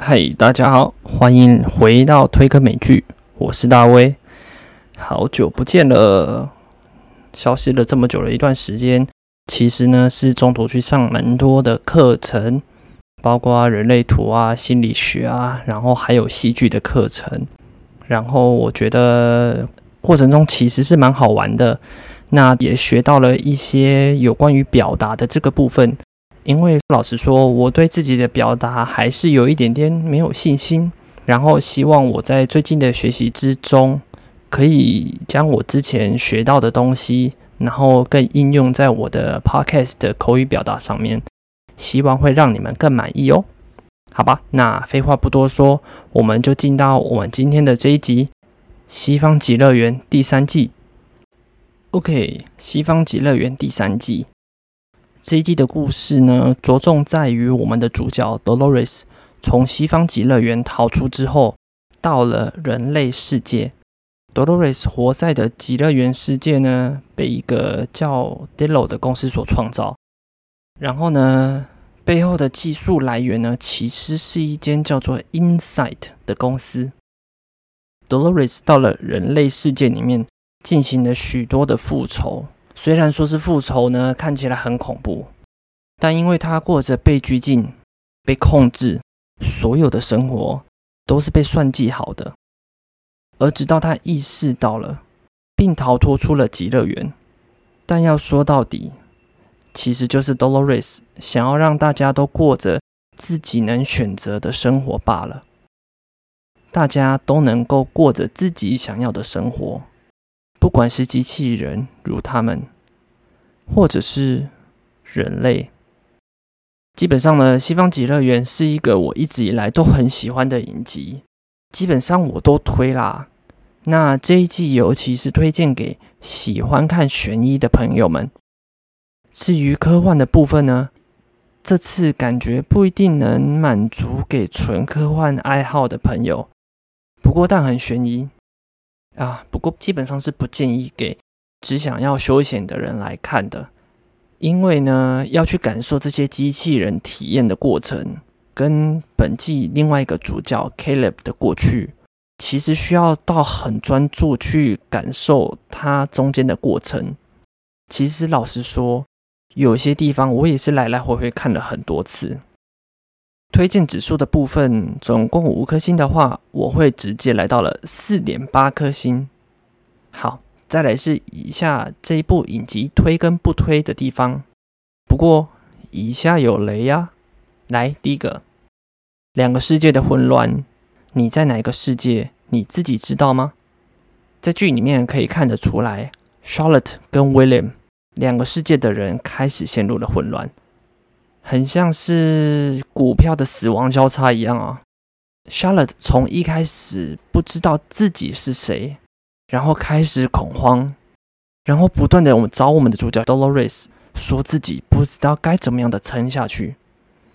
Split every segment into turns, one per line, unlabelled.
嗨，大家好，欢迎回到推科美剧，我是大威，好久不见了，消失了这么久的一段时间，其实呢是中途去上蛮多的课程，包括人类图啊、心理学啊，然后还有戏剧的课程，然后我觉得过程中其实是蛮好玩的，那也学到了一些有关于表达的这个部分。因为老实说，我对自己的表达还是有一点点没有信心。然后希望我在最近的学习之中，可以将我之前学到的东西，然后更应用在我的 podcast 的口语表达上面，希望会让你们更满意哦。好吧，那废话不多说，我们就进到我们今天的这一集《西方极乐园》第三季。OK，《西方极乐园》第三季。这一季的故事呢，着重在于我们的主角 Dolores 从西方极乐园逃出之后，到了人类世界。Dolores 活在的极乐园世界呢，被一个叫 Dillo 的公司所创造。然后呢，背后的技术来源呢，其实是一间叫做 Insight 的公司。Dolores 到了人类世界里面，进行了许多的复仇。虽然说是复仇呢，看起来很恐怖，但因为他过着被拘禁、被控制，所有的生活都是被算计好的。而直到他意识到了，并逃脱出了极乐园，但要说到底，其实就是 Dolores 想要让大家都过着自己能选择的生活罢了。大家都能够过着自己想要的生活。不管是机器人如他们，或者是人类，基本上呢，《西方极乐园》是一个我一直以来都很喜欢的影集，基本上我都推啦。那这一季尤其是推荐给喜欢看悬疑的朋友们。至于科幻的部分呢，这次感觉不一定能满足给纯科幻爱好的朋友，不过但很悬疑。啊，不过基本上是不建议给只想要休闲的人来看的，因为呢，要去感受这些机器人体验的过程，跟本季另外一个主角 Caleb 的过去，其实需要到很专注去感受它中间的过程。其实老实说，有些地方我也是来来回回看了很多次。推荐指数的部分，总共五颗星的话，我会直接来到了四点八颗星。好，再来是以下这一部影集推跟不推的地方。不过以下有雷呀。来，第一个，两个世界的混乱，你在哪个世界？你自己知道吗？在剧里面可以看得出来，Charlotte 跟 William 两个世界的人开始陷入了混乱。很像是股票的死亡交叉一样啊！Charlotte 从一开始不知道自己是谁，然后开始恐慌，然后不断的我们找我们的主角 Dolores 说自己不知道该怎么样的撑下去，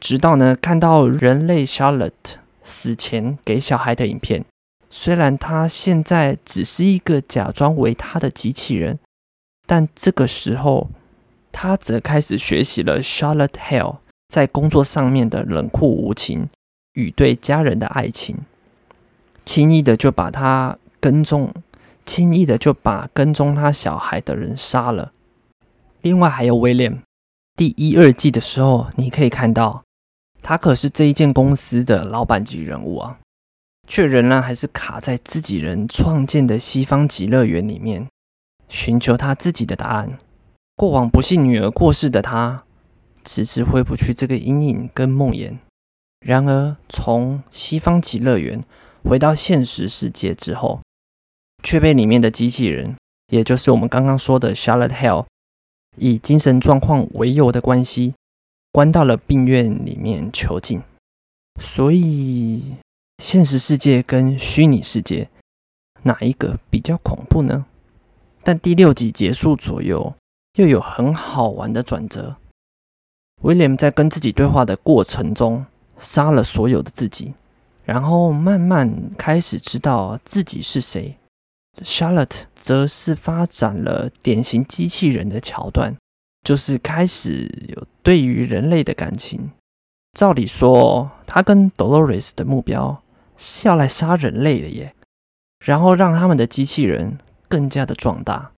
直到呢看到人类 Charlotte 死前给小孩的影片，虽然他现在只是一个假装为他的机器人，但这个时候。他则开始学习了 Charlotte Hale 在工作上面的冷酷无情与对家人的爱情，轻易的就把他跟踪，轻易的就把跟踪他小孩的人杀了。另外还有威廉，第一二季的时候，你可以看到他可是这一间公司的老板级人物啊，却仍然还是卡在自己人创建的西方极乐园里面，寻求他自己的答案。过往不幸女儿过世的他，迟迟挥不去这个阴影跟梦魇。然而，从西方极乐园回到现实世界之后，却被里面的机器人，也就是我们刚刚说的 Charlotte Hell，以精神状况为由的关系，关到了病院里面囚禁。所以，现实世界跟虚拟世界，哪一个比较恐怖呢？但第六集结束左右。又有很好玩的转折。威廉在跟自己对话的过程中，杀了所有的自己，然后慢慢开始知道自己是谁。Charlotte 则是发展了典型机器人的桥段，就是开始有对于人类的感情，照理说，他跟 Dolores 的目标是要来杀人类的耶，然后让他们的机器人更加的壮大。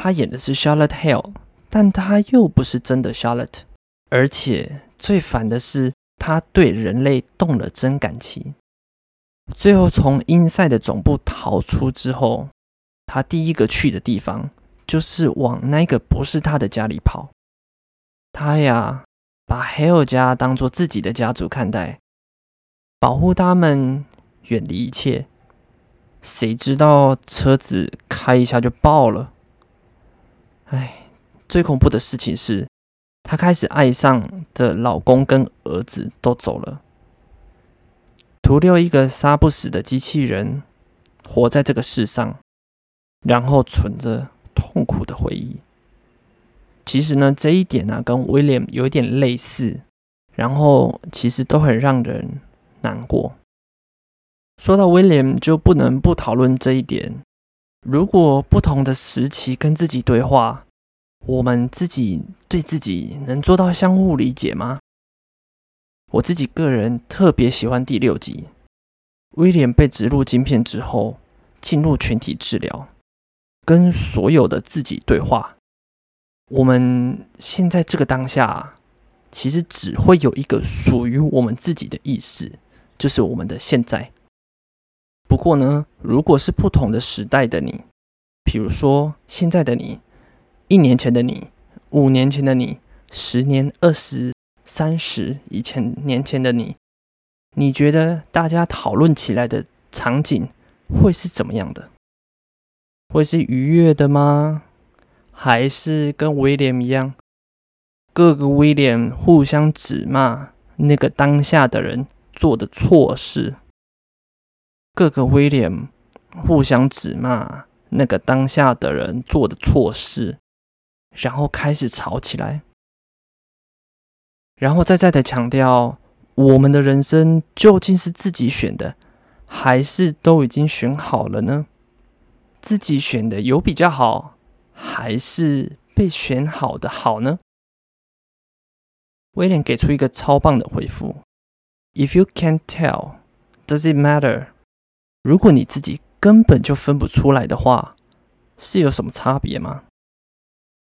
他演的是 Charlotte Hale，但他又不是真的 Charlotte，而且最烦的是，他对人类动了真感情。最后从英赛的总部逃出之后，他第一个去的地方就是往那个不是他的家里跑。他呀。把 Hale 家当做自己的家族看待，保护他们，远离一切。谁知道车子开一下就爆了？哎，最恐怖的事情是，她开始爱上的老公跟儿子都走了，徒留一个杀不死的机器人活在这个世上，然后存着痛苦的回忆。其实呢，这一点呢，跟 William 有一点类似，然后其实都很让人难过。说到 William，就不能不讨论这一点。如果不同的时期跟自己对话，我们自己对自己能做到相互理解吗？我自己个人特别喜欢第六集，威廉被植入晶片之后，进入群体治疗，跟所有的自己对话。我们现在这个当下，其实只会有一个属于我们自己的意识，就是我们的现在。不过呢，如果是不同的时代的你，比如说现在的你、一年前的你、五年前的你、十年、二十、三十以前年前的你，你觉得大家讨论起来的场景会是怎么样的？会是愉悦的吗？还是跟威廉一样，各个威廉互相指骂那个当下的人做的错事，各个威廉互相指骂那个当下的人做的错事，然后开始吵起来，然后再再的强调，我们的人生究竟是自己选的，还是都已经选好了呢？自己选的有比较好。还是被选好的好呢？威廉给出一个超棒的回复：If you can't tell, does it matter？如果你自己根本就分不出来的话，是有什么差别吗？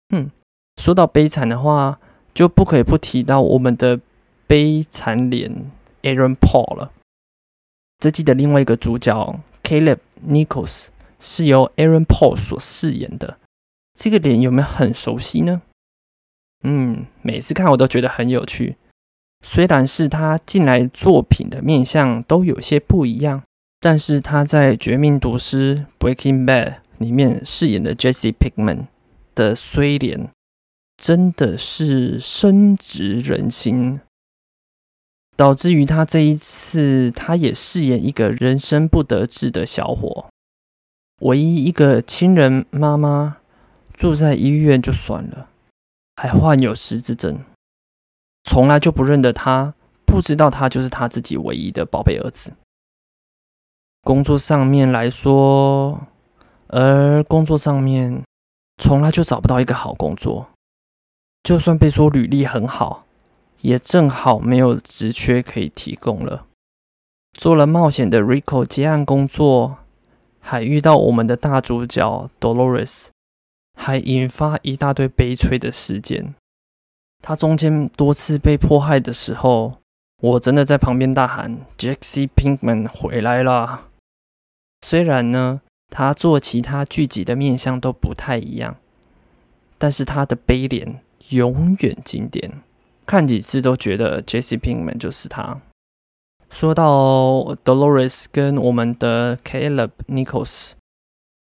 嗯，说到悲惨的话，就不可以不提到我们的悲惨脸 Aaron Paul 了。这季的另外一个主角 Caleb Nichols 是由 Aaron Paul 所饰演的。这个脸有没有很熟悉呢？嗯，每次看我都觉得很有趣。虽然是他近来作品的面相都有些不一样，但是他在《绝命毒师》（Breaking Bad） 里面饰演的 Jesse Pinkman 的衰脸，真的是深植人心，导致于他这一次，他也饰演一个人生不得志的小伙，唯一一个亲人妈妈。住在医院就算了，还患有失智症，从来就不认得他，不知道他就是他自己唯一的宝贝儿子。工作上面来说，而工作上面从来就找不到一个好工作，就算被说履历很好，也正好没有职缺可以提供了。做了冒险的 Rico 接案工作，还遇到我们的大主角 Dolores。还引发一大堆悲催的事件。他中间多次被迫害的时候，我真的在旁边大喊：“Jesse Pinkman 回来了！”虽然呢，他做其他剧集的面相都不太一样，但是他的悲脸永远经典，看几次都觉得 Jesse Pinkman 就是他。说到 Dolores 跟我们的 Caleb Nichols。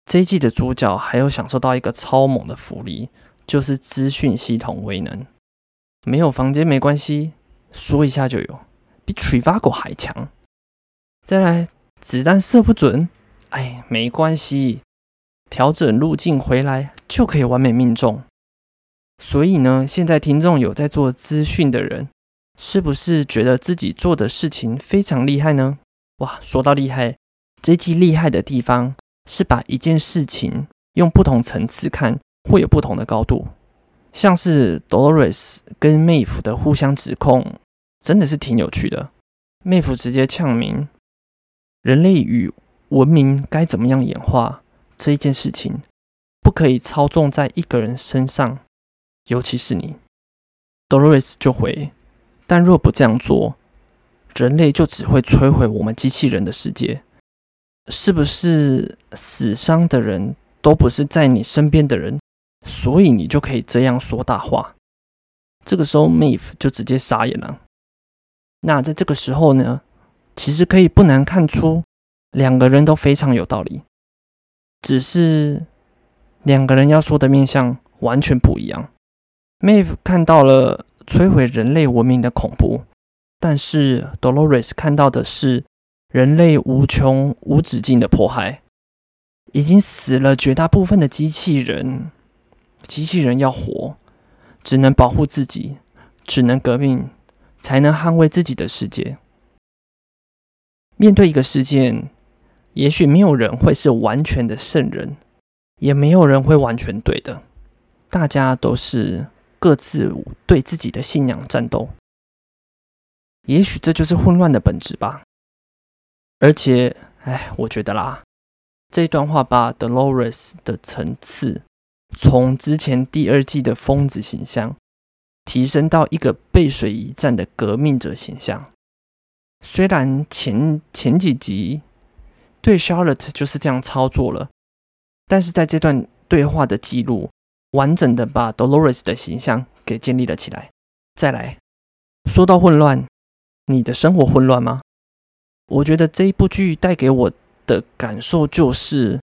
这一季的主角还有享受到一个超猛的福利，就是资讯系统威能。没有房间没关系，说一下就有，比 Trivago 还强。再来，子弹射不准，哎，没关系，调整路径回来就可以完美命中。所以呢，现在听众有在做资讯的人，是不是觉得自己做的事情非常厉害呢？哇，说到厉害，这一季厉害的地方。是把一件事情用不同层次看，会有不同的高度。像是 Dolores 跟 Maeve 的互相指控，真的是挺有趣的。妹夫直接呛明，人类与文明该怎么样演化这一件事情，不可以操纵在一个人身上，尤其是你。Dolores 就回，但若不这样做，人类就只会摧毁我们机器人的世界。是不是死伤的人都不是在你身边的人，所以你就可以这样说大话？这个时候 m a v e 就直接傻眼了。那在这个时候呢，其实可以不难看出，两个人都非常有道理，只是两个人要说的面相完全不一样。m a v e 看到了摧毁人类文明的恐怖，但是 Dolores 看到的是。人类无穷无止境的迫害，已经死了绝大部分的机器人。机器人要活，只能保护自己，只能革命，才能捍卫自己的世界。面对一个事件，也许没有人会是完全的圣人，也没有人会完全对的。大家都是各自对自己的信仰战斗。也许这就是混乱的本质吧。而且，哎，我觉得啦，这段话把 Dolores 的层次从之前第二季的疯子形象提升到一个背水一战的革命者形象。虽然前前几集对 Charlotte 就是这样操作了，但是在这段对话的记录，完整的把 Dolores 的形象给建立了起来。再来说到混乱，你的生活混乱吗？我觉得这一部剧带给我的感受就是，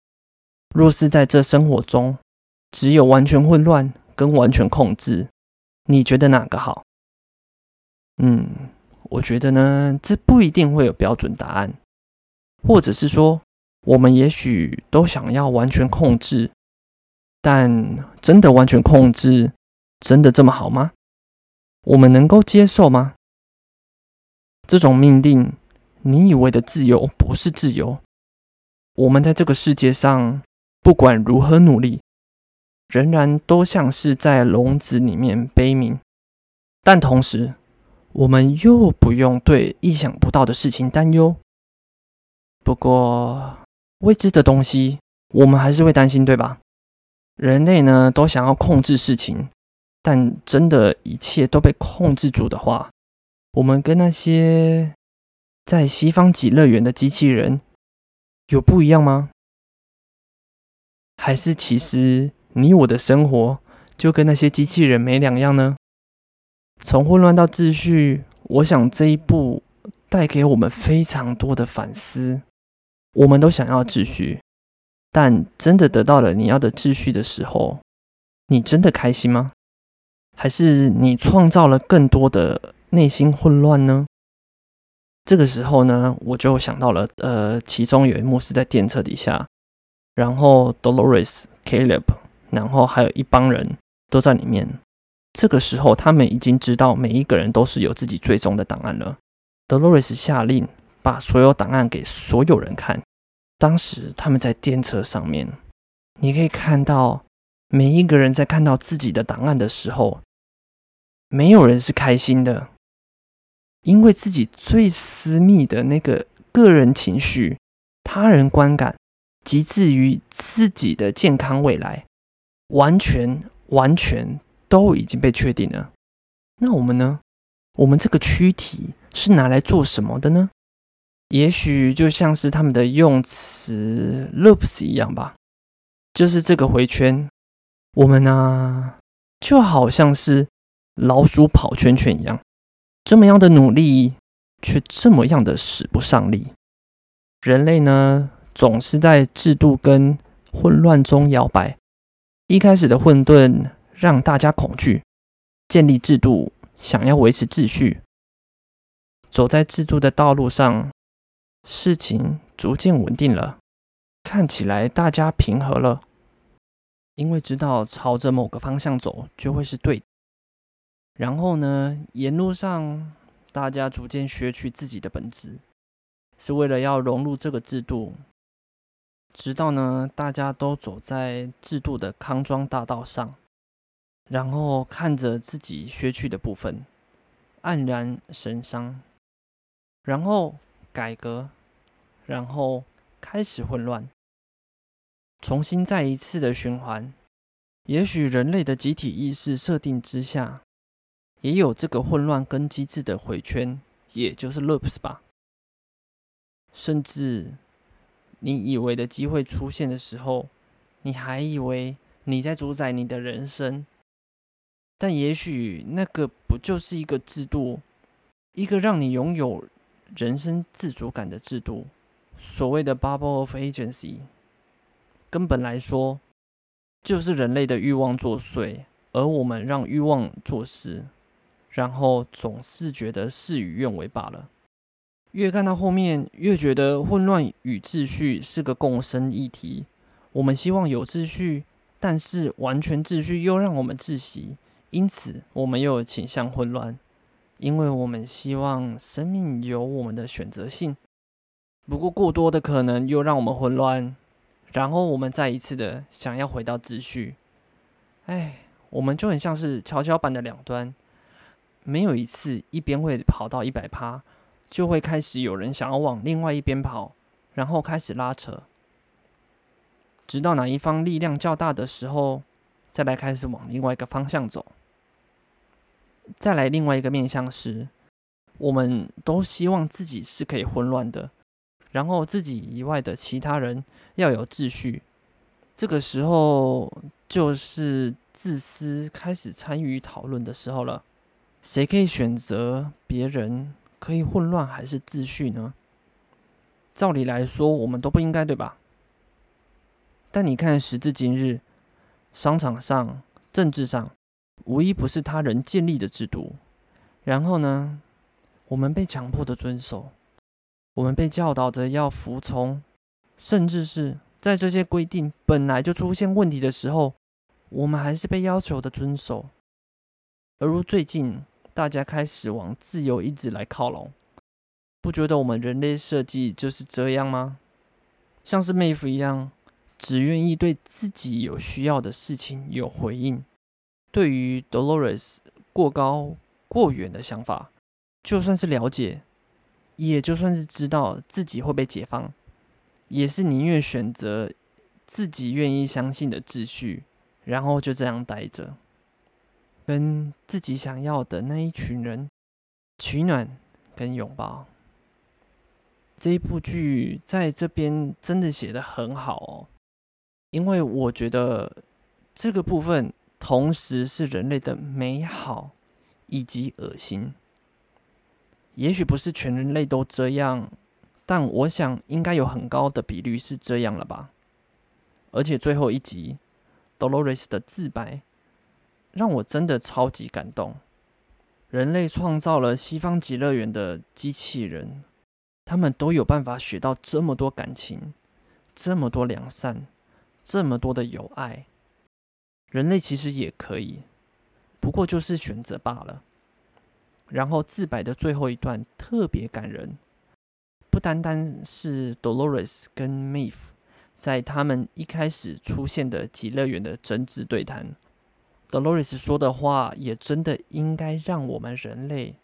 若是在这生活中只有完全混乱跟完全控制，你觉得哪个好？嗯，我觉得呢，这不一定会有标准答案，或者是说，我们也许都想要完全控制，但真的完全控制，真的这么好吗？我们能够接受吗？这种命令。你以为的自由不是自由。我们在这个世界上，不管如何努力，仍然都像是在笼子里面悲鸣。但同时，我们又不用对意想不到的事情担忧。不过，未知的东西，我们还是会担心，对吧？人类呢，都想要控制事情，但真的一切都被控制住的话，我们跟那些……在西方极乐园的机器人有不一样吗？还是其实你我的生活就跟那些机器人没两样呢？从混乱到秩序，我想这一步带给我们非常多的反思。我们都想要秩序，但真的得到了你要的秩序的时候，你真的开心吗？还是你创造了更多的内心混乱呢？这个时候呢，我就想到了，呃，其中有一幕是在电车底下，然后 Dolores、Caleb，然后还有一帮人都在里面。这个时候，他们已经知道每一个人都是有自己最终的档案了。Dolores 下令把所有档案给所有人看。当时他们在电车上面，你可以看到每一个人在看到自己的档案的时候，没有人是开心的。因为自己最私密的那个个人情绪、他人观感，及至于自己的健康未来，完全完全都已经被确定了。那我们呢？我们这个躯体是拿来做什么的呢？也许就像是他们的用词 “loops” 一样吧，就是这个回圈。我们呢，就好像是老鼠跑圈圈一样。这么样的努力，却这么样的使不上力。人类呢，总是在制度跟混乱中摇摆。一开始的混沌让大家恐惧，建立制度，想要维持秩序。走在制度的道路上，事情逐渐稳定了，看起来大家平和了，因为知道朝着某个方向走就会是对。然后呢，沿路上大家逐渐学取自己的本质，是为了要融入这个制度。直到呢，大家都走在制度的康庄大道上，然后看着自己学去的部分，黯然神伤，然后改革，然后开始混乱，重新再一次的循环。也许人类的集体意识设定之下，也有这个混乱跟机制的回圈，也就是 loops 吧。甚至你以为的机会出现的时候，你还以为你在主宰你的人生，但也许那个不就是一个制度，一个让你拥有人生自主感的制度，所谓的 bubble of agency。根本来说。就是人类的欲望作祟，而我们让欲望做事，然后总是觉得事与愿违罢了。越看到后面，越觉得混乱与秩序是个共生议题。我们希望有秩序，但是完全秩序又让我们窒息，因此我们又倾向混乱，因为我们希望生命有我们的选择性。不过过多的可能又让我们混乱。然后我们再一次的想要回到秩序，哎，我们就很像是跷跷板的两端，没有一次一边会跑到一百趴，就会开始有人想要往另外一边跑，然后开始拉扯，直到哪一方力量较大的时候，再来开始往另外一个方向走。再来另外一个面向时，我们都希望自己是可以混乱的。然后自己以外的其他人要有秩序，这个时候就是自私开始参与讨论的时候了。谁可以选择别人可以混乱还是秩序呢？照理来说，我们都不应该，对吧？但你看，时至今日，商场上、政治上，无一不是他人建立的制度。然后呢，我们被强迫的遵守。我们被教导着要服从，甚至是在这些规定本来就出现问题的时候，我们还是被要求的遵守。而如最近大家开始往自由意志来靠拢，不觉得我们人类设计就是这样吗？像是妹夫一样，只愿意对自己有需要的事情有回应。对于 Dolores 过高过远的想法，就算是了解。也就算是知道自己会被解放，也是宁愿选择自己愿意相信的秩序，然后就这样待着，跟自己想要的那一群人取暖跟拥抱。这一部剧在这边真的写的很好哦，因为我觉得这个部分同时是人类的美好以及恶心。也许不是全人类都这样，但我想应该有很高的比率是这样了吧。而且最后一集，Dolores 的自白让我真的超级感动。人类创造了西方极乐园的机器人，他们都有办法学到这么多感情，这么多良善，这么多的友爱。人类其实也可以，不过就是选择罢了。然后自白的最后一段特别感人，不单单是 Dolores 跟 m a v e 在他们一开始出现的极乐园的争执对谈，Dolores 说的话也真的应该让我们人类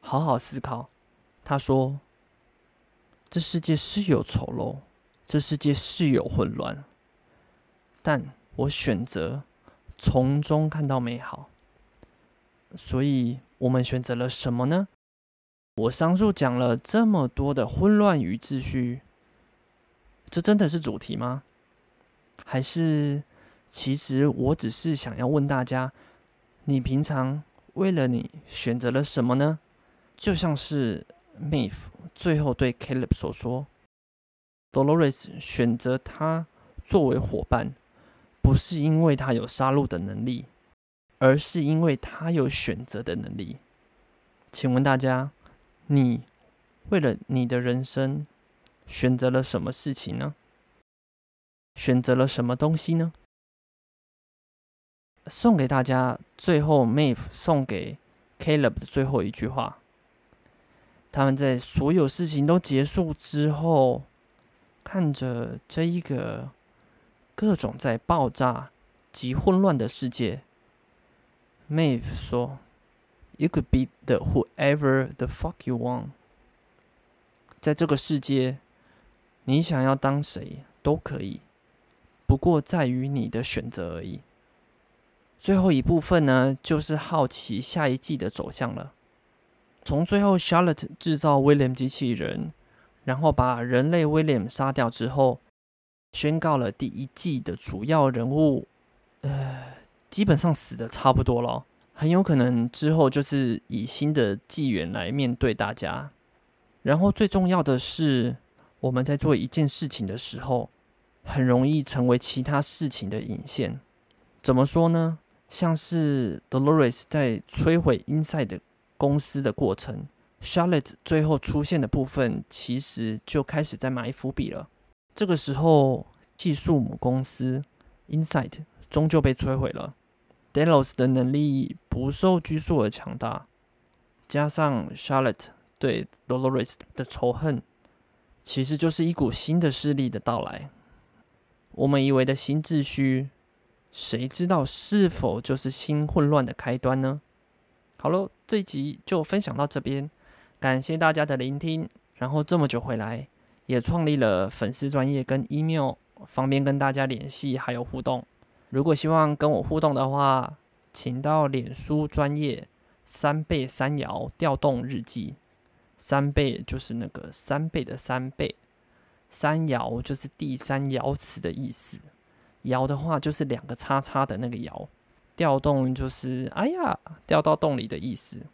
好好思考。他说：“这世界是有丑陋，这世界是有混乱，但我选择从中看到美好。”所以。我们选择了什么呢？我上述讲了这么多的混乱与秩序，这真的是主题吗？还是其实我只是想要问大家：你平常为了你选择了什么呢？就像是 Mif 最后对 Caleb 所说：“Dolores 选择他作为伙伴，不是因为他有杀戮的能力。”而是因为他有选择的能力。请问大家，你为了你的人生选择了什么事情呢？选择了什么东西呢？送给大家最后 Maeve 送给 Caleb 的最后一句话。他们在所有事情都结束之后，看着这一个各种在爆炸及混乱的世界。Maeve 说：“ You could be the whoever the fuck you want。在这个世界，你想要当谁都可以，不过在于你的选择而已。最后一部分呢，就是好奇下一季的走向了。从最后 Charlotte 制造 William 机器人，然后把人类 William 杀掉之后，宣告了第一季的主要人物，呃，基本上死的差不多了。很有可能之后就是以新的纪元来面对大家。然后最重要的是，我们在做一件事情的时候，很容易成为其他事情的引线。怎么说呢？像是 Dolores 在摧毁 Inside 公司的过程，Charlotte 最后出现的部分，其实就开始在埋伏笔了。这个时候，技术母公司 Inside 终究被摧毁了。Delos 的能力不受拘束而强大，加上 Charlotte 对 Dolores 的仇恨，其实就是一股新的势力的到来。我们以为的新秩序，谁知道是否就是新混乱的开端呢？好了，这一集就分享到这边，感谢大家的聆听。然后这么久回来，也创立了粉丝专业跟 email，方便跟大家联系还有互动。如果希望跟我互动的话，请到脸书专业三倍三爻调动日记。三倍就是那个三倍的三倍，三爻就是第三爻辞的意思。爻的话就是两个叉叉的那个爻，调动就是哎呀掉到洞里的意思。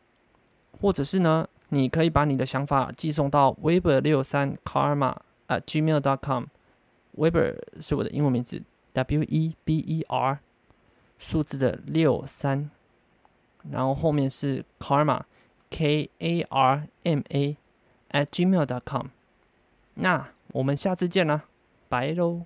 或者是呢，你可以把你的想法寄送到 Weber 六三 Karma at gmail.com。Weber 是我的英文名字。W E B E R，数字的六三，然后后面是 Karma，K A R M A，at gmail.com。那我们下次见啦，拜喽。